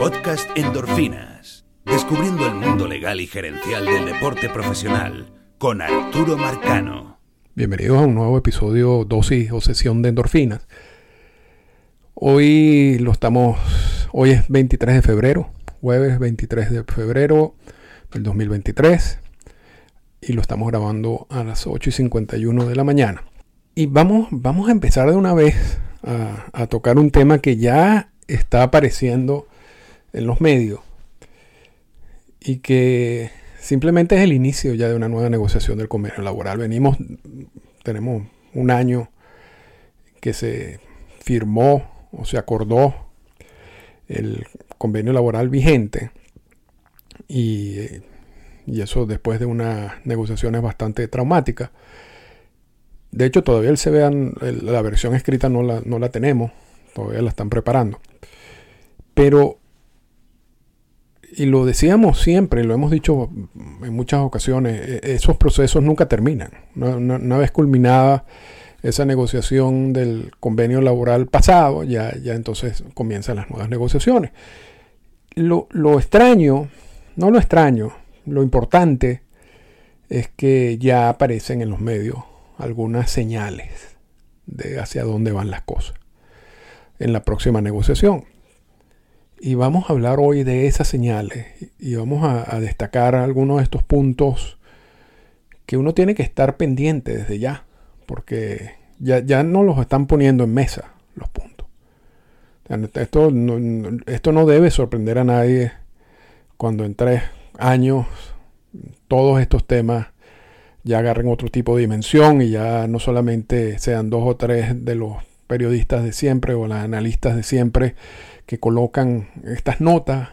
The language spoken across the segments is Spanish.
Podcast Endorfinas. Descubriendo el mundo legal y gerencial del deporte profesional con Arturo Marcano. Bienvenidos a un nuevo episodio dosis o sesión de endorfinas. Hoy lo estamos, hoy es 23 de febrero, jueves 23 de febrero del 2023 y lo estamos grabando a las 8 y 51 de la mañana. Y vamos, vamos a empezar de una vez a, a tocar un tema que ya está apareciendo en los medios y que simplemente es el inicio ya de una nueva negociación del convenio laboral. Venimos, tenemos un año que se firmó o se acordó el convenio laboral vigente y, y eso después de unas negociaciones bastante traumáticas. De hecho, todavía el CBA, la versión escrita no la, no la tenemos, todavía la están preparando. Pero, y lo decíamos siempre, lo hemos dicho en muchas ocasiones, e, esos procesos nunca terminan. Una, vez culminada esa negociación del convenio laboral pasado, ya, ya entonces comienzan las nuevas negociaciones. Lo, lo extraño, no lo extraño, lo importante es que ya aparecen en los medios algunas señales de hacia dónde van las cosas en la próxima negociación. Y vamos a hablar hoy de esas señales y vamos a, destacar algunos de estos puntos que uno tiene que estar pendiente desde ya, porque ya, ya no los están poniendo en mesa los puntos. Esto no, esto no debe sorprender a nadie cuando en tres años todos estos temas ya agarren otro tipo de dimensión y ya no solamente sean dos o tres de los periodistas de siempre o los analistas de siempre que colocan estas notas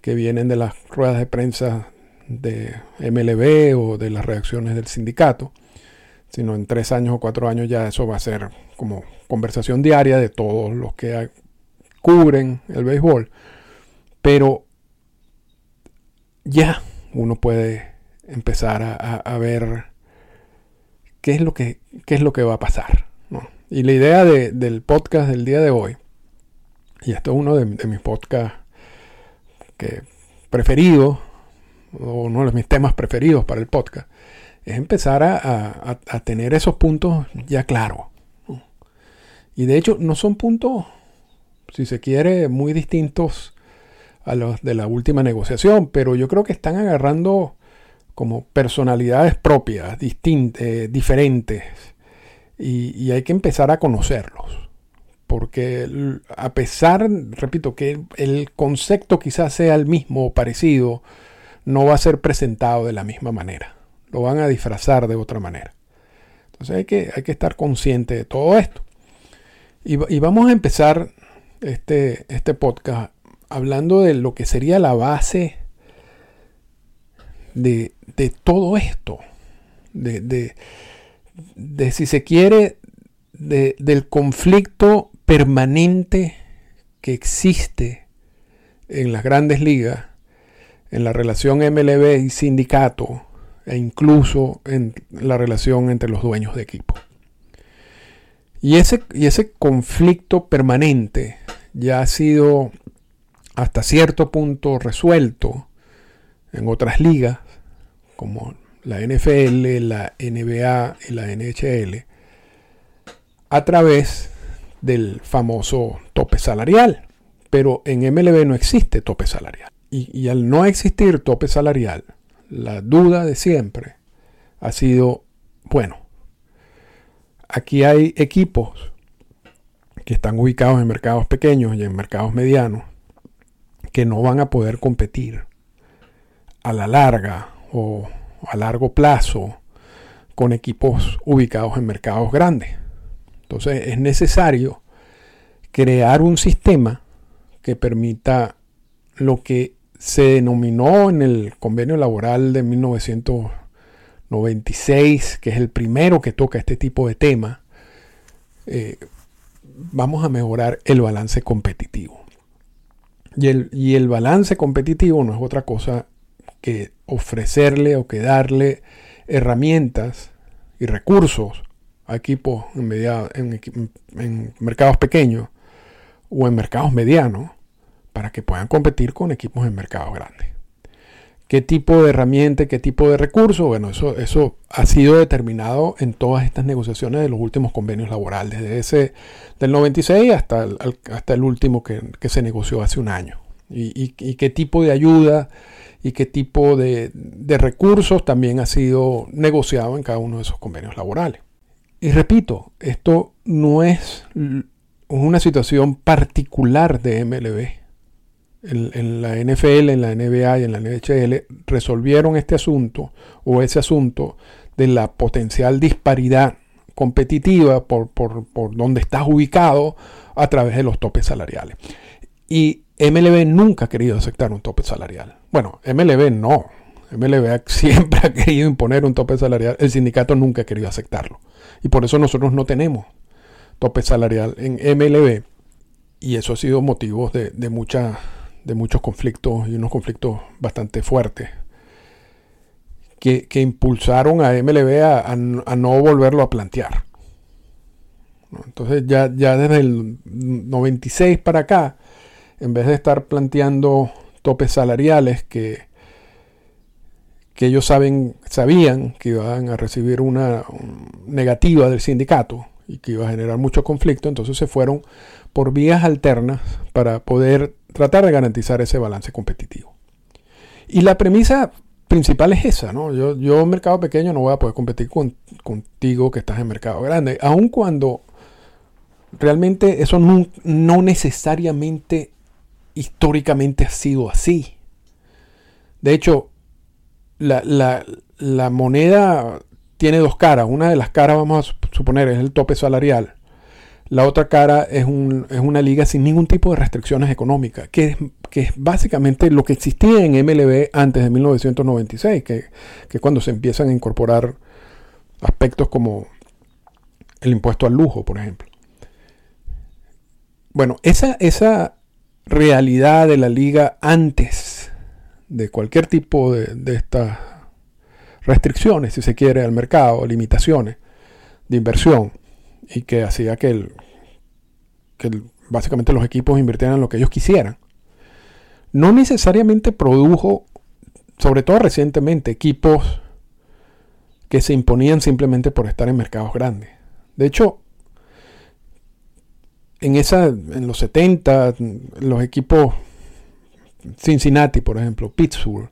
que vienen de las ruedas de prensa de MLB o de las reacciones del sindicato, sino en tres años o cuatro años ya eso va a ser como conversación diaria de todos los que cubren el béisbol. Pero ya uno puede empezar a, ver qué es lo que, qué es lo que va a pasar. Y la idea del podcast del día de hoy y esto es uno de, mis podcasts que preferidos, o uno de mis temas preferidos para el podcast, es empezar a, tener esos puntos ya claros. Y de hecho no son puntos, si se quiere, muy distintos a los de la última negociación, pero yo creo que están agarrando como personalidades propias, distintas, eh, diferentes, y hay que empezar a conocerlos porque a pesar, repito, que el concepto quizás sea el mismo o parecido, no va a ser presentado de la misma manera. Lo van a disfrazar de otra manera. Entonces hay que, hay que estar consciente de todo esto. Y, vamos a empezar este, este podcast hablando de lo que sería la base de, todo esto. De, de, si se quiere, del conflicto permanente que existe en las grandes ligas, en la relación MLB y sindicato, e incluso en la relación entre los dueños de equipo. Y ese, y ese conflicto permanente ya ha sido hasta cierto punto resuelto en otras ligas, como la NFL, la NBA y la NHL, a través del famoso tope salarial. Pero en MLB no existe tope salarial. Y, al no existir tope salarial, la duda de siempre ha sido, bueno, aquí hay equipos que están ubicados en mercados pequeños y en mercados medianos que no van a poder competir a la larga o a largo plazo con equipos ubicados en mercados grandes. Entonces es necesario crear un sistema que permita lo que se denominó en el convenio laboral de 1996, que es el primero que toca este tipo de tema, eh, vamos a mejorar el balance competitivo. Y el, y el balance competitivo no es otra cosa que ofrecerle o que darle herramientas y recursos equipos en, en, mercados pequeños o en mercados medianos para que puedan competir con equipos en mercados grandes. ¿Qué tipo de herramienta, qué tipo de recursos? Bueno, eso, eso ha sido determinado en todas estas negociaciones de los últimos convenios laborales, desde ese del 96 hasta el, hasta el último que, se negoció hace un año. Y, qué tipo de ayuda y qué tipo de, de recursos también ha sido negociado en cada uno de esos convenios laborales. Y repito, esto no es una situación particular de MLB en, la NFL, en la NBA y en la NHL resolvieron este asunto o ese asunto de la potencial disparidad competitiva por, por, por donde estás ubicado a través de los topes salariales. Y MLB nunca ha querido aceptar un tope salarial. Bueno, MLB no. MLB siempre ha querido imponer un tope salarial. El sindicato nunca ha querido aceptarlo. Y por eso nosotros no tenemos tope salarial en MLB. Y eso ha sido motivo de, de mucha de muchos conflictos y unos conflictos bastante fuertes que, impulsaron a MLB a, no volverlo a plantear. Entonces ya, ya desde el 96 para acá, en vez de estar planteando topes salariales que, que ellos saben, sabían que iban a recibir una negativa del sindicato y que iba a generar mucho conflicto, entonces se fueron por vías alternas para poder tratar de garantizar ese balance competitivo. Y la premisa principal es esa, ¿no? Yo, yo mercado pequeño no voy a poder competir con, contigo que estás en mercado grande, aun cuando realmente eso no, no necesariamente históricamente ha sido así. De hecho, la, la, la, moneda tiene dos caras. Una de las caras, vamos a suponer, es el tope salarial. La otra cara es, una liga sin ningún tipo de restricciones económicas, que es, básicamente lo que existía en MLB antes de 1996, que, que cuando se empiezan a incorporar aspectos como el impuesto al lujo, por ejemplo. Bueno, esa, esa realidad de la liga antes de cualquier tipo de, de estas restricciones, si se quiere, al mercado, limitaciones de inversión, y que hacía que, el, que básicamente los equipos invirtieran lo que ellos quisieran. No necesariamente produjo, sobre todo recientemente, equipos que se imponían simplemente por estar en mercados grandes. De hecho, en, esa, en los 70, los equipos Cincinnati, por ejemplo, Pittsburgh,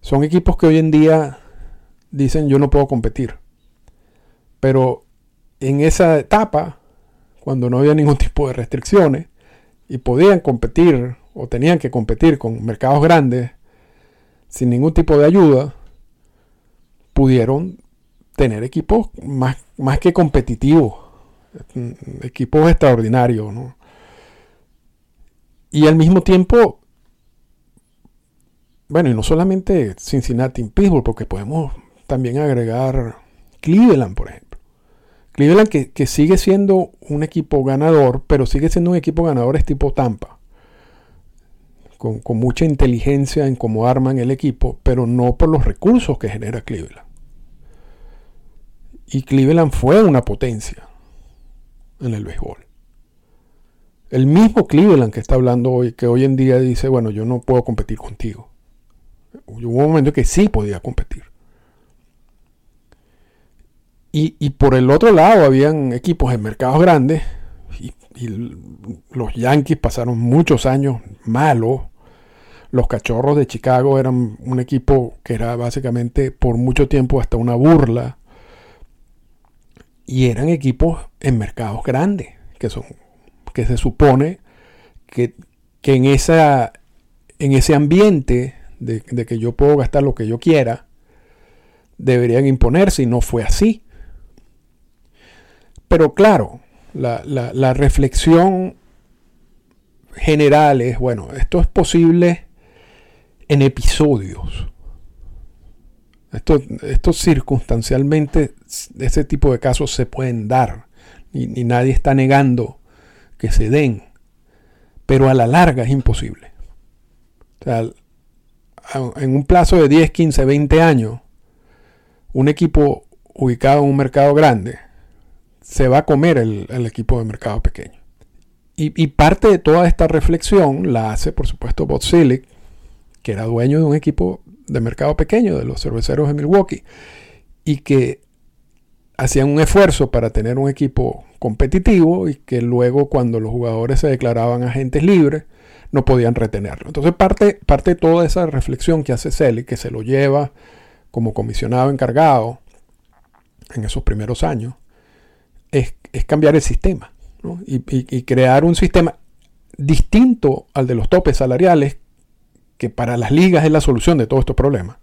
son equipos que hoy en día dicen yo no puedo competir. Pero en esa etapa, cuando no había ningún tipo de restricciones y podían competir o tenían que competir con mercados grandes sin ningún tipo de ayuda, pudieron tener equipos más, más que competitivos, equipos extraordinarios. Y al mismo tiempo, bueno, y no solamente Cincinnati y Pittsburgh, porque podemos también agregar Cleveland, por ejemplo. Cleveland que, sigue siendo un equipo ganador, pero sigue siendo un equipo ganador es tipo Tampa. Con, mucha inteligencia en cómo arman el equipo, pero no por los recursos que genera Cleveland. Y Cleveland fue una potencia en el béisbol. El mismo Cleveland que está hablando hoy, que hoy en día dice, bueno, yo no puedo competir contigo. Hubo un momento que sí podía competir. Y, por el otro lado habían equipos en mercados grandes y, los Yankees pasaron muchos años malos. Los Cachorros de Chicago eran un equipo que era básicamente por mucho tiempo hasta una burla. Y eran equipos en mercados grandes, que son que se supone que, en, esa, en ese ambiente de, que yo puedo gastar lo que yo quiera, deberían imponerse y no fue así. Pero claro, la, reflexión general es, bueno, esto es posible en episodios. Esto, esto circunstancialmente, ese tipo de casos se pueden dar. Y, nadie está negando se den. Pero a la larga es imposible. O en un plazo de 10, 15, 20 años, un equipo ubicado en un mercado grande se va a comer el, equipo de mercado pequeño. Y, parte de toda esta reflexión la hace, por supuesto, Bob Silic, que era dueño de un equipo de mercado pequeño, de los cerveceros de Milwaukee, y que hacían un esfuerzo para tener un equipo competitivo y que luego cuando los jugadores se declaraban agentes libres, no podían retenerlo. Entonces parte, parte de toda esa reflexión que hace Selig, que se lo lleva como comisionado encargado en esos primeros años, es, cambiar el sistema y, crear un sistema distinto al de los topes salariales, que para las ligas es la solución de todos estos problemas,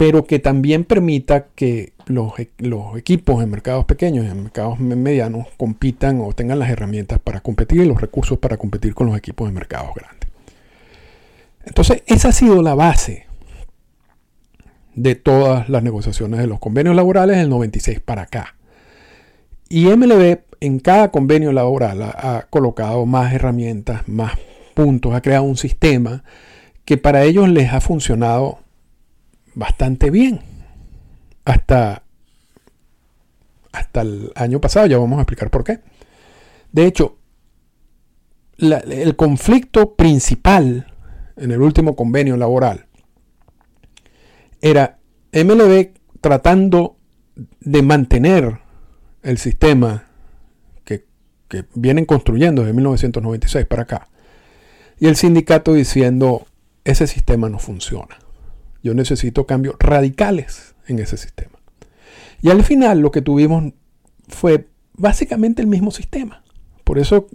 pero que también permita que los, los, equipos en mercados pequeños y en mercados medianos compitan o tengan las herramientas para competir y los recursos para competir con los equipos de mercados grandes. Entonces, esa ha sido la base de todas las negociaciones de los convenios laborales del 96 para acá. Y MLB en cada convenio laboral ha, colocado más herramientas, más puntos, ha creado un sistema que para ellos les ha funcionado bastante bien. Hasta, hasta el año pasado, ya vamos a explicar por qué. De hecho, el conflicto principal en el último convenio laboral era MLB tratando de mantener el sistema que, vienen construyendo desde 1996 para acá. Y el sindicato diciendo, ese sistema no funciona. Yo necesito cambios radicales en ese sistema. Y al final lo que tuvimos fue básicamente el mismo sistema. Por eso,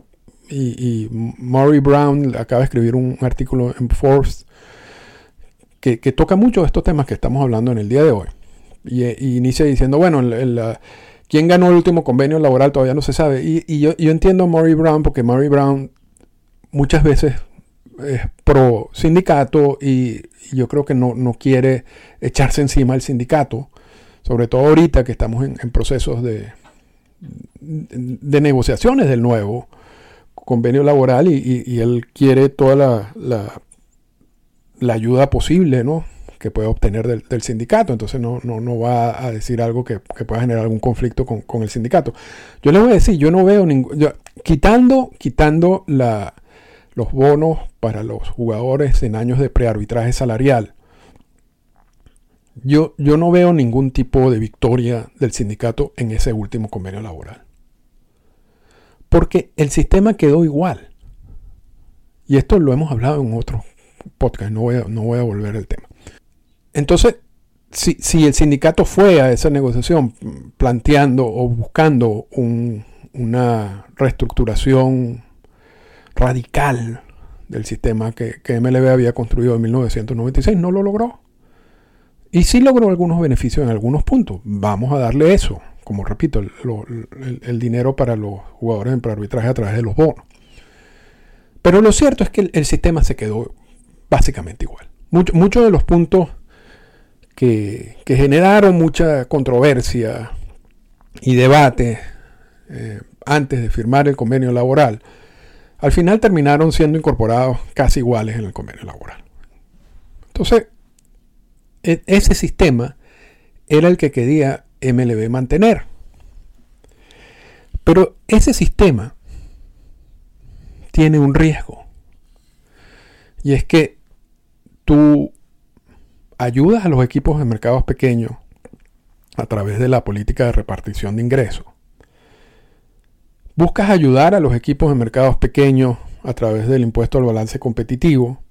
y, Murray Brown acaba de escribir un artículo en Forbes que, toca mucho estos temas que estamos hablando en el día de hoy. Y, inicia diciendo, bueno, ¿quién ganó el último convenio laboral? Todavía no se sabe. Y, yo, entiendo a Murray Brown porque Murray Brown muchas veces es pro sindicato y yo creo que no, quiere echarse encima al sindicato, sobre todo ahorita que estamos en, procesos de, de, negociaciones del nuevo convenio laboral y, él quiere toda la, la ayuda posible, ¿no? que puede obtener del, sindicato. Entonces no, no, va a decir algo que, pueda generar algún conflicto con, el sindicato. Yo le voy a decir, yo no veo ningún... Quitando, quitando la, los bonos para los jugadores en años de prearbitraje salarial, yo, yo no veo ningún tipo de victoria del sindicato en ese último convenio laboral. Porque el sistema quedó igual. Y esto lo hemos hablado en otros podcast, no voy a, no voy a volver al tema. Entonces, si, si, el sindicato fue a esa negociación planteando o buscando una reestructuración radical del sistema que, que, MLB había construido en 1996, no lo logró. Y sí logró algunos beneficios en algunos puntos. Vamos a darle eso, como repito, el, dinero para los jugadores en arbitraje a través de los bonos. Pero lo cierto es que el sistema se quedó básicamente igual. Muchos de los puntos que, generaron mucha controversia y debate eh, antes de firmar el convenio laboral, al final terminaron siendo incorporados casi iguales en el convenio laboral. Entonces, e, ese sistema era el que quería MLB mantener. Pero ese sistema tiene un riesgo. Y es que tú ayudas a los equipos de mercados pequeños a través de la política de repartición de ingresos. Buscas ayudar a los equipos de mercados pequeños a través del impuesto al balance competitivo,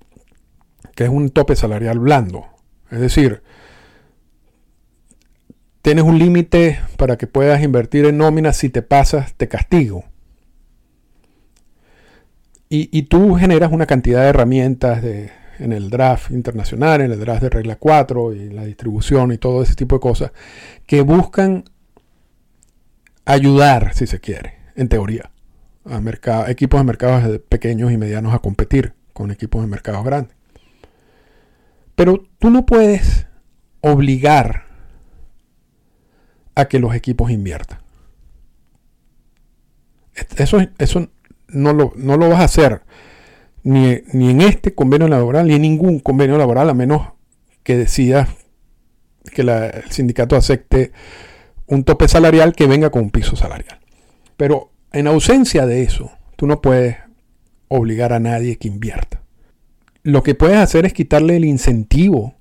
que es un tope salarial blando. Es decir, tienes un límite para que puedas invertir en nóminas, si te pasas, te castigo. Y, tú generas una cantidad de herramientas en el draft internacional, en el draft de regla 4 y la distribución y todo ese tipo de cosas que buscan ayudar, si se quiere, en teoría, a equipos de mercados pequeños y medianos a competir con equipos de mercados grandes. Pero tú no puedes obligar a que los equipos inviertan. Eso, eso no lo, no lo vas a hacer ni, en este convenio laboral ni en ningún convenio laboral a menos que decidas que el sindicato acepte un tope salarial que venga con un piso salarial. Pero en ausencia de eso, tú no puedes obligar a nadie que invierta. Lo que puedes hacer es quitarle el incentivo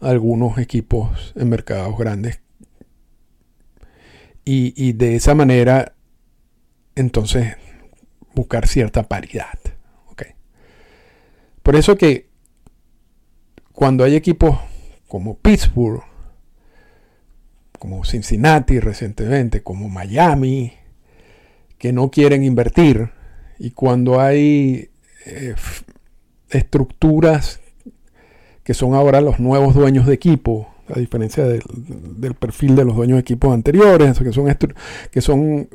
a algunos equipos en mercados grandes. Y, de esa manera, entonces, buscar cierta paridad. Por eso que cuando hay equipos como Pittsburgh, como Cincinnati recientemente, como Miami, que no quieren invertir, y cuando hay eh, estructuras que son ahora los nuevos dueños de equipo, a diferencia del, perfil de los dueños de equipos anteriores, que son, que son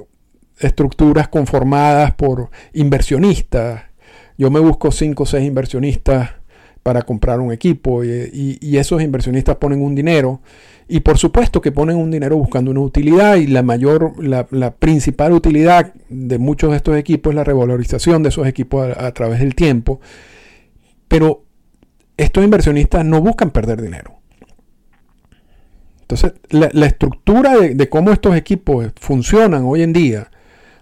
estructuras conformadas por inversionistas. Yo me busco 5 o 6 inversionistas para comprar un equipo y, esos inversionistas ponen un dinero y por supuesto que ponen un dinero buscando una utilidad y la mayor, la, principal utilidad de muchos de estos equipos es la revalorización de esos equipos a, través del tiempo. Pero estos inversionistas no buscan perder dinero. Entonces, la, estructura de, cómo estos equipos funcionan hoy en día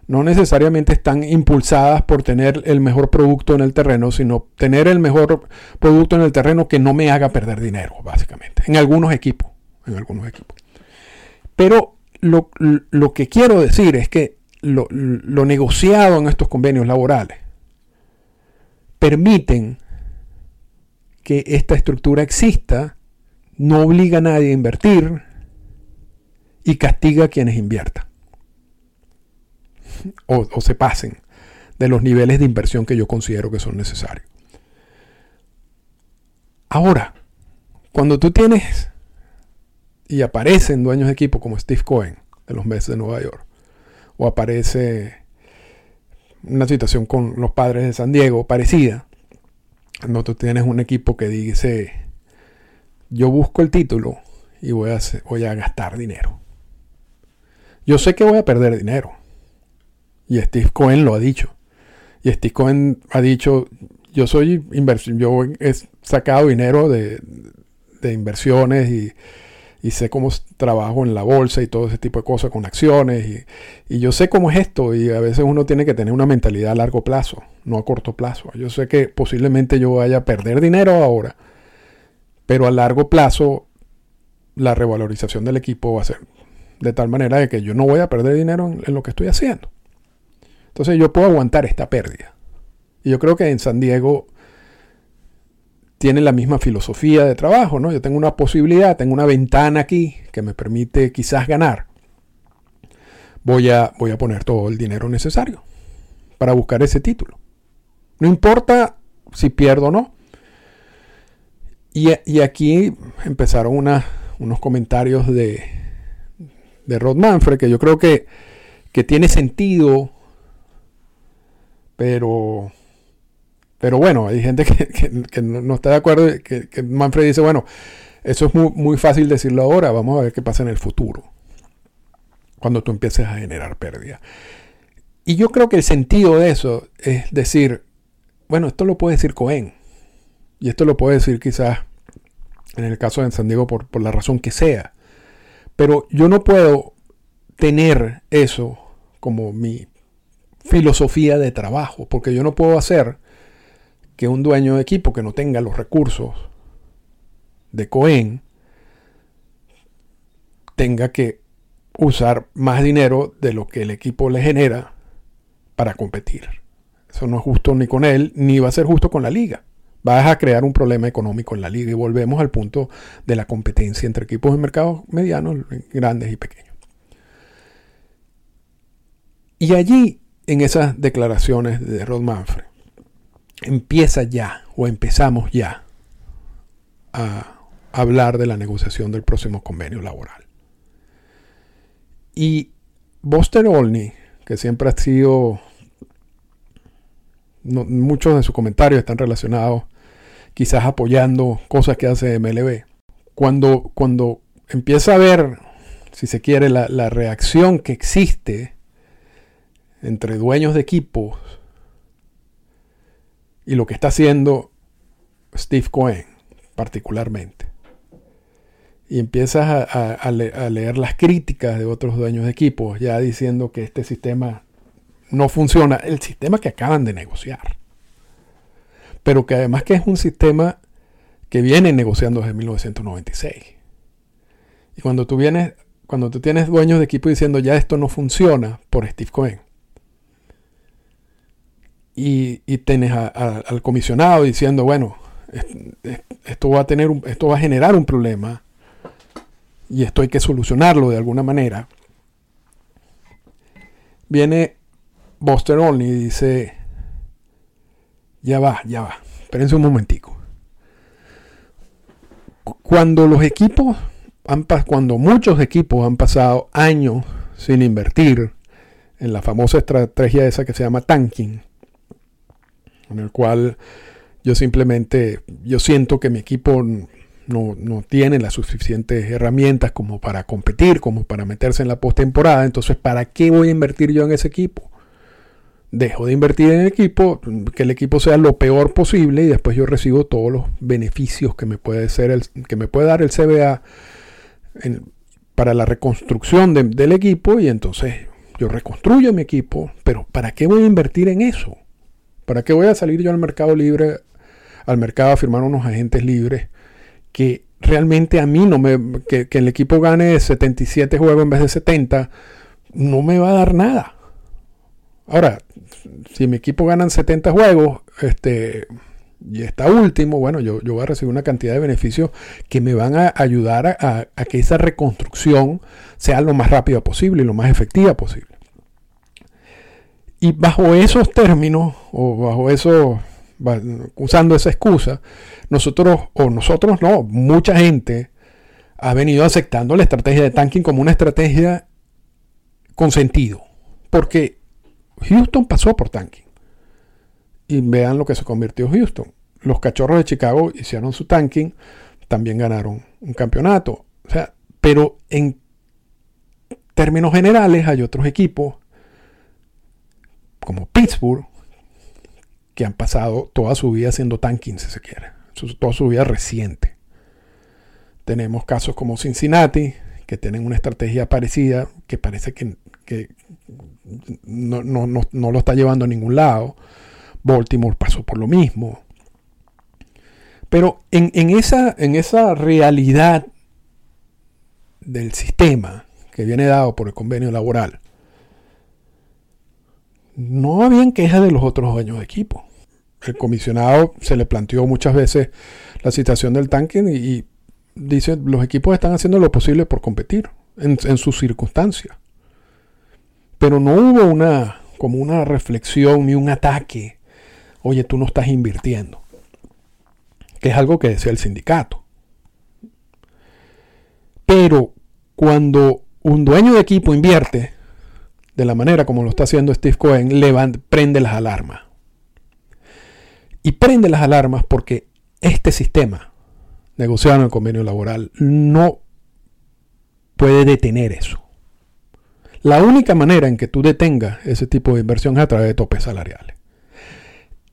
no necesariamente están impulsadas por tener el mejor producto en el terreno, sino tener el mejor producto en el terreno que no me haga perder dinero, básicamente, en algunos equipos, en algunos equipos. Pero lo, que quiero decir es que lo, lo negociado en estos convenios laborales permiten que esta estructura exista, no obliga a nadie a invertir y castiga a quienes inviertan o, se pasen de los niveles de inversión que yo considero que son necesarios. Ahora, cuando tú tienes y aparecen dueños de equipo como Steve Cohen de los meses de Nueva York, o aparece una situación con los padres de San Diego parecida, cuando tú tienes un equipo que dice, yo busco el título y voy a gastar dinero. Yo sé que voy a perder dinero. Y Steve Cohen lo ha dicho. Y Steve Cohen ha dicho, yo soy inversión, yo he sacado dinero de, inversiones y, sé cómo trabajo en la bolsa y todo ese tipo de cosas con acciones. Y, yo sé cómo es esto y a veces uno tiene que tener una mentalidad a largo plazo, no a corto plazo. Yo sé que posiblemente yo vaya a perder dinero ahora, pero a largo plazo la revalorización del equipo va a ser de tal manera de que yo no voy a perder dinero en lo que estoy haciendo. Entonces yo puedo aguantar esta pérdida. Y yo creo que en San Diego tiene la misma filosofía de trabajo, ¿no? Yo tengo una posibilidad, tengo una ventana aquí que me permite quizás ganar. Voy a, voy a poner todo el dinero necesario para buscar ese título. No importa si pierdo o no. Y, aquí empezaron unos comentarios de, de Rod Manfred que yo creo que, que tiene sentido pero, pero bueno, hay gente que, no está de acuerdo, que, que, Manfred dice, bueno, eso es muy, muy fácil decirlo ahora, vamos a ver qué pasa en el futuro, cuando tú empieces a generar pérdida. Y yo creo que el sentido de eso es decir, bueno, esto lo puede decir Cohen, y esto lo puede decir quizás en el caso de San Diego por, por la razón que sea, pero yo no puedo tener eso como mi filosofía de trabajo, porque yo no puedo hacer que un dueño de equipo que no tenga los recursos de Cohen tenga que usar más dinero de lo que el equipo le genera para competir. Eso no es justo ni con él, ni va a ser justo con la liga. Vas a crear un problema económico en la liga y volvemos al punto de la competencia entre equipos de mercados medianos, grandes y pequeños. Y allí en esas declaraciones de Rod Manfred, empieza ya o empezamos ya a hablar de la negociación del próximo convenio laboral. Y Buster Olney, que siempre ha sido, muchos de sus comentarios están relacionados quizás apoyando cosas que hace MLB, cuando, cuando empieza a ver, si se quiere, la, la reacción que existe entre dueños de equipos y lo que está haciendo Steve Cohen particularmente. Y empiezas a, leer las críticas de otros dueños de equipos, ya diciendo que este sistema no funciona el sistema que acaban de negociar. Pero que además que es un sistema que viene negociando desde 1996. Y cuando tú vienes, cuando tú tienes dueños de equipo diciendo ya esto no funciona por Steve Cohen. Y, y tienes al comisionado diciendo, bueno, esto va a tener esto va a generar un problema y esto hay que solucionarlo de alguna manera. Viene Buster Olney y dice, ya va, ya va, espérense un momentico. Cuando los equipos, han, cuando muchos equipos han pasado años sin invertir en la famosa estrategia esa que se llama tanking, en el cual yo simplemente, yo siento que mi equipo no, no, tiene las suficientes herramientas como para competir, como para meterse en la postemporada. Entonces, ¿para qué voy a invertir yo en ese equipo? Dejo de invertir en el equipo, que el equipo sea lo peor posible y después yo recibo todos los beneficios que me puede, ser el, que me puede dar el CBA para la reconstrucción del equipo y entonces yo reconstruyo mi equipo, pero ¿para qué voy a invertir en eso? ¿Para qué voy a salir yo al mercado libre al mercado a firmar unos agentes libres que realmente a mí no me, que, el equipo gane 77 juegos en vez de 70, no me va a dar nada. Ahora, si mi equipo gana 70 juegos, este, y está último, bueno, yo, yo, voy a recibir una cantidad de beneficios que me van a ayudar a, a, que esa reconstrucción sea lo más rápida posible y lo más efectiva posible. Y bajo esos términos, o bajo esos usando esa excusa, nosotros, o nosotros no, mucha gente ha venido aceptando la estrategia de tanking como una estrategia con sentido. Porque Houston pasó por tanking. Y vean lo que se convirtió Houston. Los cachorros de Chicago hicieron su tanking, también ganaron un campeonato. O sea, pero en términos generales hay otros equipos como Pittsburgh que han pasado toda su vida haciendo tanking, si se quiere, toda su vida reciente. Tenemos casos como Cincinnati, que tienen una estrategia parecida, que parece que, no, lo está llevando a ningún lado. Baltimore pasó por lo mismo. Pero en, esa, en esa realidad del sistema que viene dado por el convenio laboral, no habían quejas de los otros dueños de equipo. El comisionado se le planteó muchas veces la situación del tanque y, dice, los equipos están haciendo lo posible por competir en, sus circunstancias. Pero no hubo una, como una reflexión ni un ataque. Oye, tú no estás invirtiendo. Que es algo que decía el sindicato. Pero cuando un dueño de equipo invierte, de la manera como lo está haciendo Steve Cohen, le prende las alarmas. Y prende las alarmas porque este sistema negociado en el convenio laboral no puede detener eso. La única manera en que tú detengas ese tipo de inversión es a través de topes salariales.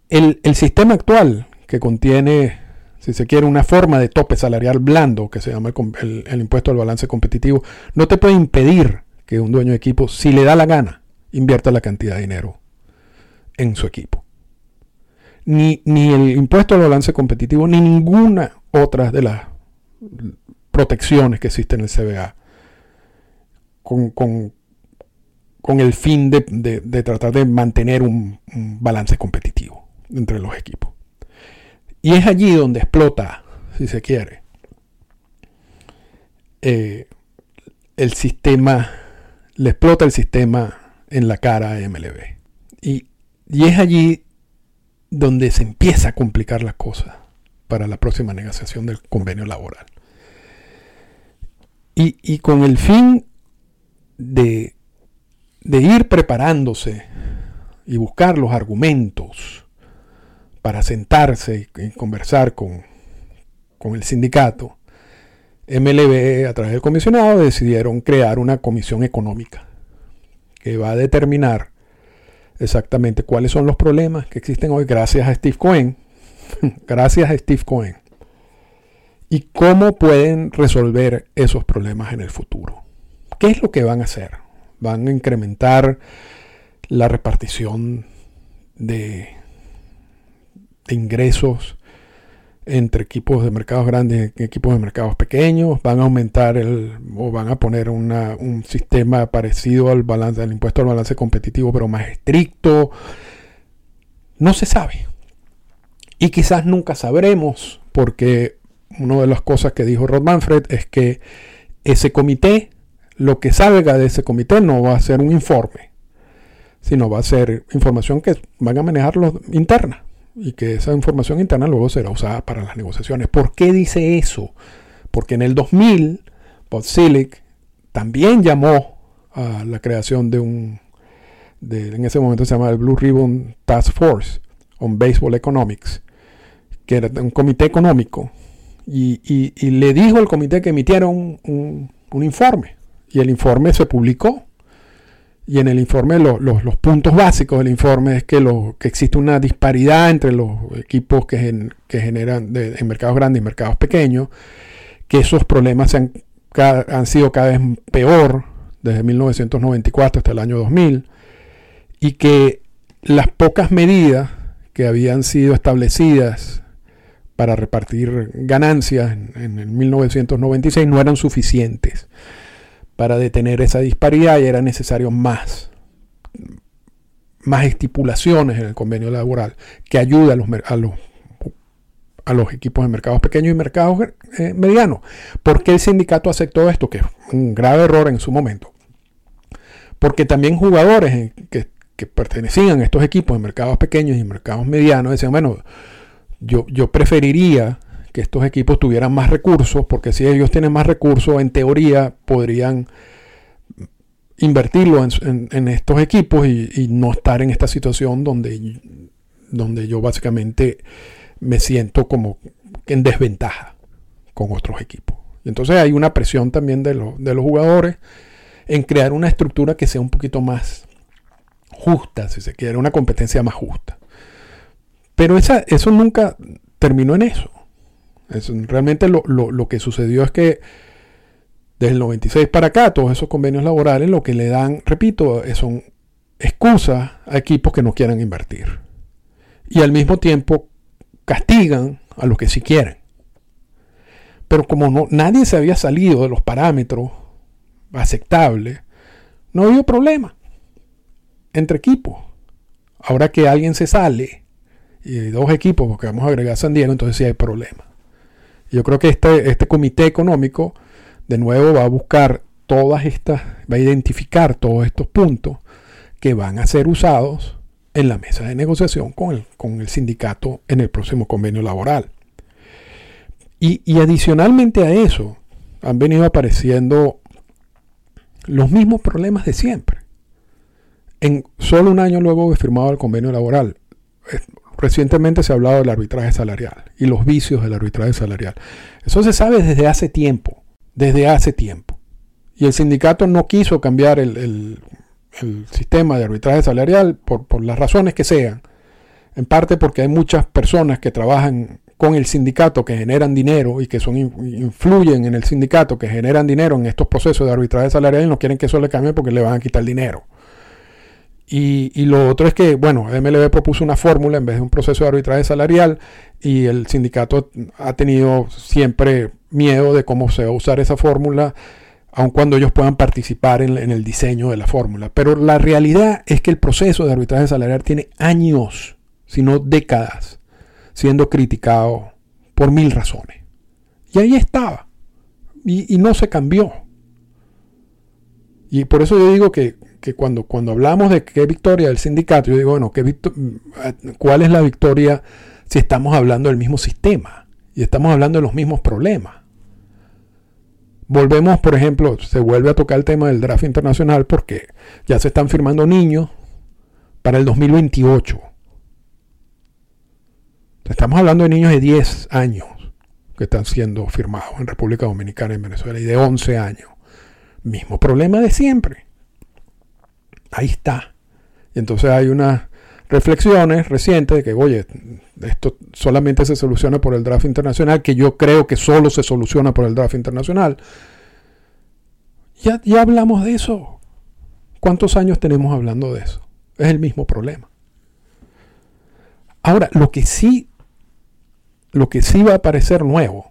El, sistema actual que contiene, si se quiere, una forma de tope salarial blando, que se llama el impuesto al balance competitivo, no te puede impedir que un dueño de equipo, si le da la gana, invierta la cantidad de dinero en su equipo. Ni, ni el impuesto al balance competitivo, ni ninguna otra de las protecciones que existen en el CBA con, el fin de, tratar de mantener un, balance competitivo entre los equipos. Y es allí donde explota, si se quiere, eh, el sistema le explota el sistema en la cara a MLB. Y, es allí donde se empieza a complicar las cosas para la próxima negociación del convenio laboral. Y, con el fin de, de, ir preparándose y buscar los argumentos para sentarse y, conversar con, con el sindicato, MLB, a través del comisionado, decidieron crear una comisión económica que va a determinar exactamente cuáles son los problemas que existen hoy gracias a Steve Cohen, gracias a Steve Cohen, y cómo pueden resolver esos problemas en el futuro. ¿Qué es lo que van a hacer? Van a incrementar la repartición de, ingresos entre equipos de mercados grandes y equipos de mercados pequeños, van a aumentar el, o van a poner un sistema parecido al balance, al impuesto al balance competitivo, pero más estricto. No se sabe. Y quizás nunca sabremos, porque una de las cosas que dijo Rod Manfred es que ese comité, lo que salga de ese comité no va a ser un informe, sino va a ser información que van a manejar los interna y que esa información interna luego será usada para las negociaciones. ¿Por qué dice eso? Porque en el 2000, Bob también llamó a la creación de un, en ese momento se llama el Blue Ribbon Task Force on Baseball Economics, que era un comité económico, y, le dijo al comité que emitiera un informe, y el informe se publicó y en el informe, los puntos básicos del informe es que, que existe una disparidad entre los equipos que, generan en mercados grandes y mercados pequeños, que esos problemas han, sido cada vez peor desde 1994 hasta el año 2000, y que las pocas medidas que habían sido establecidas para repartir ganancias en, en el 1996 no eran suficientes para detener esa disparidad y era necesario más, más estipulaciones en el convenio laboral que ayude a los, a los, a los equipos de mercados pequeños y mercados eh, medianos. ¿Por qué el sindicato aceptó esto? Que es un grave error en su momento. Porque también jugadores que, que pertenecían a estos equipos de mercados pequeños y mercados medianos decían, bueno, yo, yo preferiría que estos equipos tuvieran más recursos, porque si ellos tienen más recursos, en teoría podrían invertirlo en, estos equipos y, no estar en esta situación donde, donde yo básicamente me siento como en desventaja con otros equipos. entonces hay una presión también de, de los jugadores en crear una estructura que sea un poquito más justa, si se quiere, una competencia más justa. Pero esa, eso nunca terminó en eso realmente lo, que sucedió es que desde el 96 para acá, todos esos convenios laborales lo que le dan, repito, son excusas a equipos que no quieran invertir. Y al mismo tiempo castigan a los que sí quieren. Pero como no, nadie se había salido de los parámetros aceptables, no había problema entre equipos. Ahora que alguien se sale y dos equipos, porque vamos a agregar San Diego, entonces sí hay problema. Yo creo que este, este comité económico, de nuevo, va a buscar todas estas, va a identificar todos estos puntos que van a ser usados en la mesa de negociación con el, con el sindicato en el próximo convenio laboral. Y, y, adicionalmente a eso, han venido apareciendo los mismos problemas de siempre. En solo un año luego de firmado el convenio laboral, Recientemente se ha hablado del arbitraje salarial y los vicios del arbitraje salarial. Eso se sabe desde hace tiempo, desde hace tiempo. Y el sindicato no quiso cambiar el, sistema de arbitraje salarial por, por, las razones que sean. En parte porque hay muchas personas que trabajan con el sindicato que generan dinero y que son influyen en el sindicato que generan dinero en estos procesos de arbitraje salarial y no quieren que eso le cambie porque le van a quitar dinero. Y, lo otro es que, bueno, MLB propuso una fórmula en vez de un proceso de arbitraje salarial y el sindicato ha tenido siempre miedo de cómo se va a usar esa fórmula, aun cuando ellos puedan participar en, el diseño de la fórmula. Pero la realidad es que el proceso de arbitraje salarial tiene años, si no décadas, siendo criticado por mil razones. Y ahí estaba. Y, y no se cambió. Y por eso yo digo que que cuando, cuando hablamos de qué victoria del sindicato, yo digo, bueno, ¿qué ¿cuál es la victoria si estamos hablando del mismo sistema y estamos hablando de los mismos problemas? Volvemos, por ejemplo, se vuelve a tocar el tema del draft internacional porque ya se están firmando niños para el 2028. Estamos hablando de niños de 10 años que están siendo firmados en República Dominicana y en Venezuela y de 11 años. Mismo problema de siempre. Ahí está. Y entonces hay unas reflexiones recientes de que, oye, esto solamente se soluciona por el draft internacional, que yo creo que solo se soluciona por el draft internacional. Ya, ya hablamos de eso. ¿Cuántos años tenemos hablando de eso? Es el mismo problema. Ahora, lo que sí, lo que sí va a parecer nuevo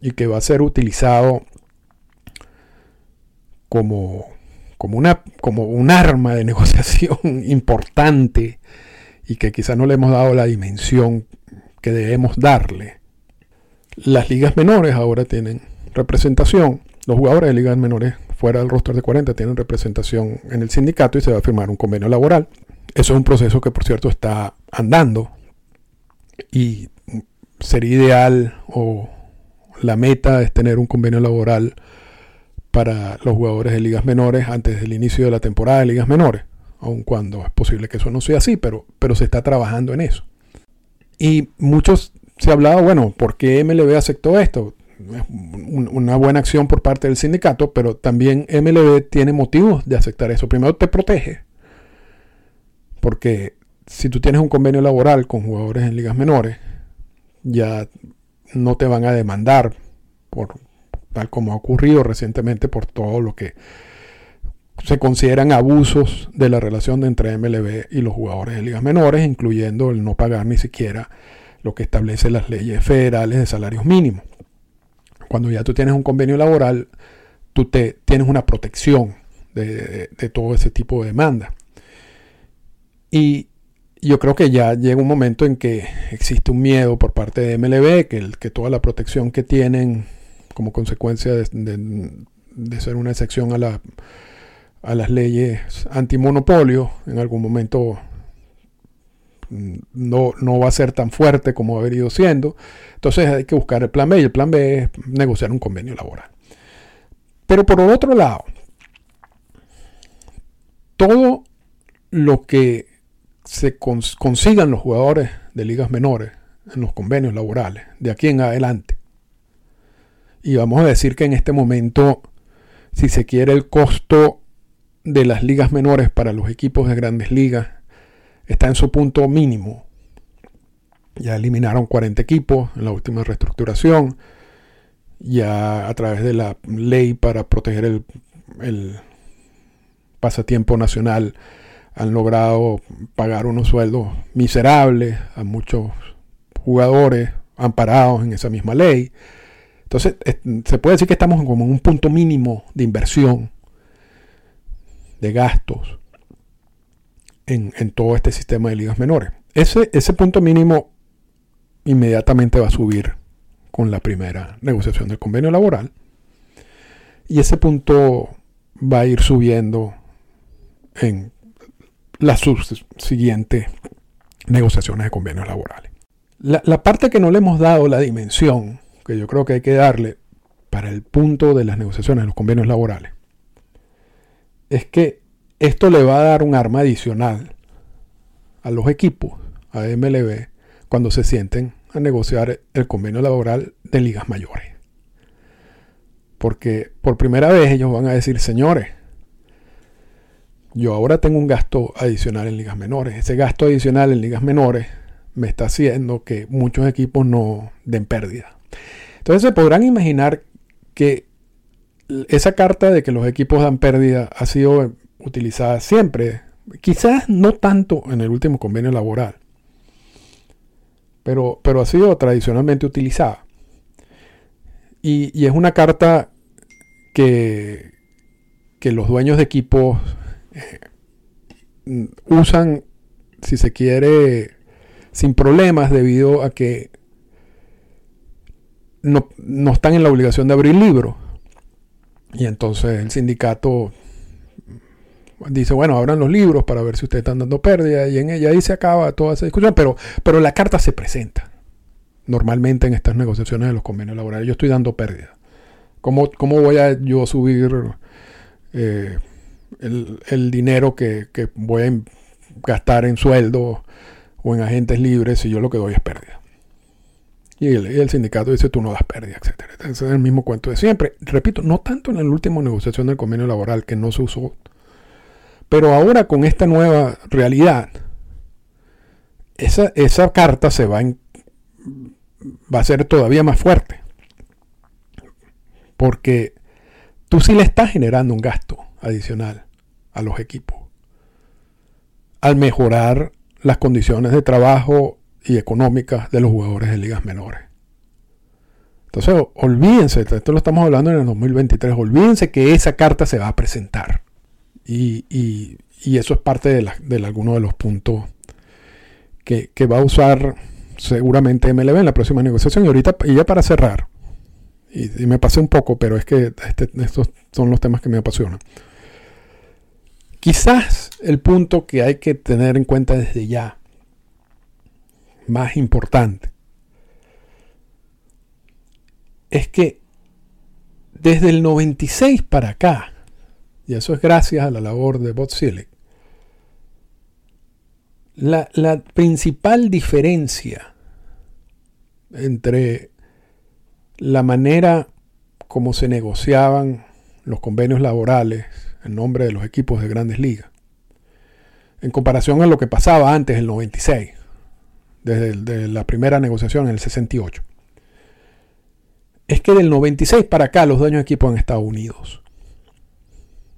y que va a ser utilizado como, como, una, como un arma de negociación importante y que quizá no le hemos dado la dimensión que debemos darle. Las ligas menores ahora tienen representación. Los jugadores de ligas menores fuera del roster de 40 tienen representación en el sindicato y se va a firmar un convenio laboral. Eso es un proceso que, por cierto, está andando y sería ideal o la meta es tener un convenio laboral para los jugadores de ligas menores antes del inicio de la temporada de ligas menores, aun cuando es posible que eso no sea así, pero, pero se está trabajando en eso. Y muchos se ha hablado, bueno, ¿por qué MLB aceptó esto? Es una buena acción por parte del sindicato, pero también MLB tiene motivos de aceptar eso. Primero te protege, porque si tú tienes un convenio laboral con jugadores en ligas menores, ya no te van a demandar por tal como ha ocurrido recientemente por todo lo que se consideran abusos de la relación entre MLB y los jugadores de ligas menores, incluyendo el no pagar ni siquiera lo que establece las leyes federales de salarios mínimos. Cuando ya tú tienes un convenio laboral, tú te, tienes una protección de, todo ese tipo de demanda. Y yo creo que ya llega un momento en que existe un miedo por parte de MLB, que, que toda la protección que tienen como consecuencia de, ser una excepción a, la, a las leyes antimonopolio, en algún momento no, no, va a ser tan fuerte como ha venido siendo. Entonces hay que buscar el plan B y el plan B es negociar un convenio laboral. Pero por otro lado, todo lo que se consigan los jugadores de ligas menores en los convenios laborales de aquí en adelante. Y vamos a decir que en este momento, si se quiere, el costo de las ligas menores para los equipos de grandes ligas está en su punto mínimo. Ya eliminaron 40 equipos en la última reestructuración. Ya a través de la ley para proteger el, el pasatiempo nacional han logrado pagar unos sueldos miserables a muchos jugadores amparados en esa misma ley. Entonces, se puede decir que estamos como en un punto mínimo de inversión, de gastos en, todo este sistema de ligas menores. Ese, ese punto mínimo inmediatamente va a subir con la primera negociación del convenio laboral. Y ese punto va a ir subiendo en las subsiguientes negociaciones de convenios laborales. La, parte que no le hemos dado la dimensión, que yo creo que hay que darle para el punto de las negociaciones los convenios laborales, es que esto le va a dar un arma adicional a los equipos, a MLB, cuando se sienten a negociar el convenio laboral de ligas mayores. Porque por primera vez ellos van a decir, señores, yo ahora tengo un gasto adicional en ligas menores. Ese gasto adicional en ligas menores me está haciendo que muchos equipos no den pérdida. Entonces se podrán imaginar que esa carta de que los equipos dan pérdida ha sido utilizada siempre. Quizás no tanto en el último convenio laboral, pero, pero ha sido tradicionalmente utilizada. Y, es una carta que, que los dueños de equipos eh, usan, si se quiere, sin problemas debido a que no, están en la obligación de abrir libros. Y entonces el sindicato dice, bueno, abran los libros para ver si ustedes están dando pérdida y en ella ahí se acaba toda esa discusión, pero, pero la carta se presenta normalmente en estas negociaciones de los convenios laborales. Yo estoy dando pérdida. ¿Cómo, cómo voy a yo subir eh, el, dinero que, voy a gastar en sueldo o en agentes libres si yo lo que doy es pérdida. Y el, sindicato dice tú no das pérdida, etc. Ese es el mismo cuento de siempre. Repito, no tanto en la última negociación del convenio laboral que no se usó, pero ahora con esta nueva realidad, esa, esa carta se va, va a ser todavía más fuerte. Porque tú sí le estás generando un gasto adicional a los equipos. al mejorar las condiciones de trabajo y económicas de los jugadores de ligas menores. Entonces, olvídense, esto lo estamos hablando en el 2023, olvídense que esa carta se va a presentar. Y, eso es parte de, de alguno de los puntos que, va a usar seguramente MLB en la próxima negociación. Y ahorita, y ya para cerrar, y, me pasé un poco, pero es que este, estos son los temas que me apasionan. Quizás el punto que hay que tener en cuenta desde ya, más importante, es que desde el 96 para acá, y eso es gracias a la labor de Bob la, la principal diferencia entre la manera como se negociaban los convenios laborales en nombre de los equipos de grandes ligas, en comparación a lo que pasaba antes del 96, desde la primera negociación en el 68, es que del 96 para acá los dueños de equipos han estado unidos.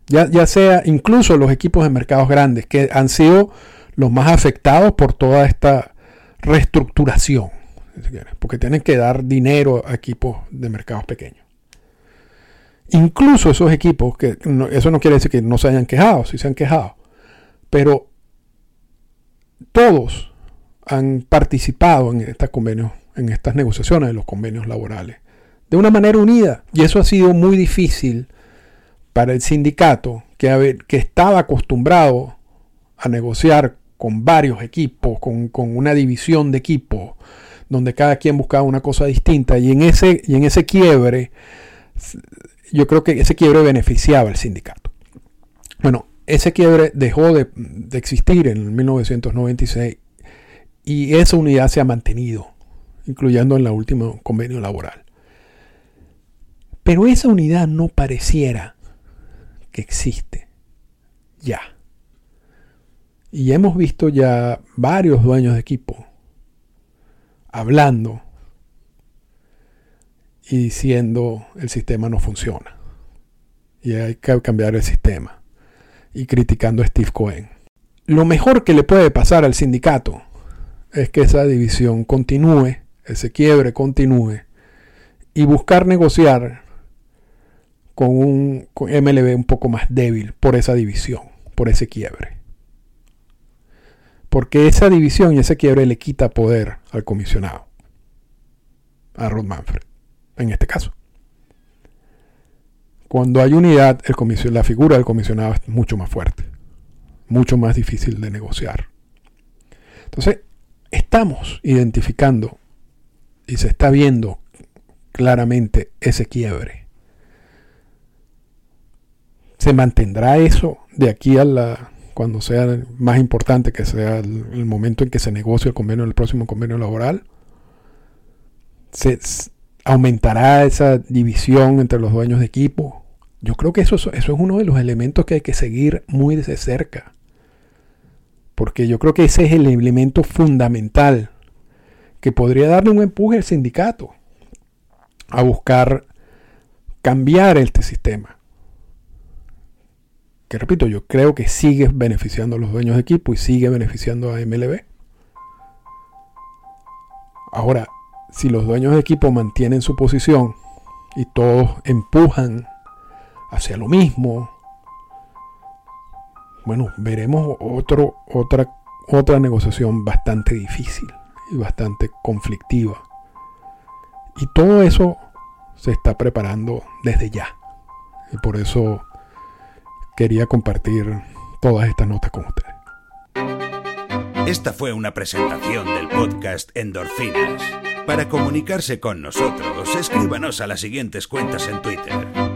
Ya, ya sea incluso los equipos de mercados grandes, que han sido los más afectados por toda esta reestructuración, porque tienen que dar dinero a equipos de mercados pequeños. Incluso esos equipos, que eso no quiere decir que no se hayan quejado, sí se han quejado, pero todos han participado en estos convenios, en estas negociaciones de los convenios laborales, de una manera unida. Y eso ha sido muy difícil para el sindicato, que, que estaba acostumbrado a negociar con varios equipos, con, una división de equipos, donde cada quien buscaba una cosa distinta. Y en ese, y en ese quiebre, yo creo que ese quiebre beneficiaba al sindicato. Bueno, ese quiebre dejó de, de existir en 1996 y esa unidad se ha mantenido, incluyendo en el último convenio laboral. Pero esa unidad no pareciera que existe ya. Y hemos visto ya varios dueños de equipo hablando y diciendo el sistema no funciona. Y hay que cambiar el sistema. Y criticando a Steve Cohen. Lo mejor que le puede pasar al sindicato es que esa división continúe, ese quiebre continúe, y buscar negociar con un MLB un poco más débil por esa división, por ese quiebre. Porque esa división y ese quiebre le quita poder al comisionado, a Rod Manfred, en este caso. Cuando hay unidad, el la figura del comisionado es mucho más fuerte, mucho más difícil de negociar. Entonces, estamos identificando y se está viendo claramente ese quiebre. ¿Se mantendrá eso de aquí a la cuando sea más importante, que sea el, momento en que se negocie el convenio, el próximo convenio laboral, se, aumentará esa división entre los dueños de equipo. Yo creo que eso, eso es uno de los elementos que hay que seguir muy de cerca. Porque yo creo que ese es el elemento fundamental que podría darle un empuje al sindicato a buscar cambiar este sistema que repito, yo creo que sigue beneficiando a los dueños de equipo y sigue beneficiando a MLB. Ahora, si los dueños de equipo mantienen su posición y todos empujan hacia lo mismo, bueno, veremos otro, otra, otra negociación bastante difícil y bastante conflictiva. Y todo eso se está preparando desde ya. Y por eso quería compartir todas estas notas con ustedes. Esta fue una presentación del podcast Endorfinas. Para comunicarse con nosotros, escríbanos a las siguientes cuentas en Twitter.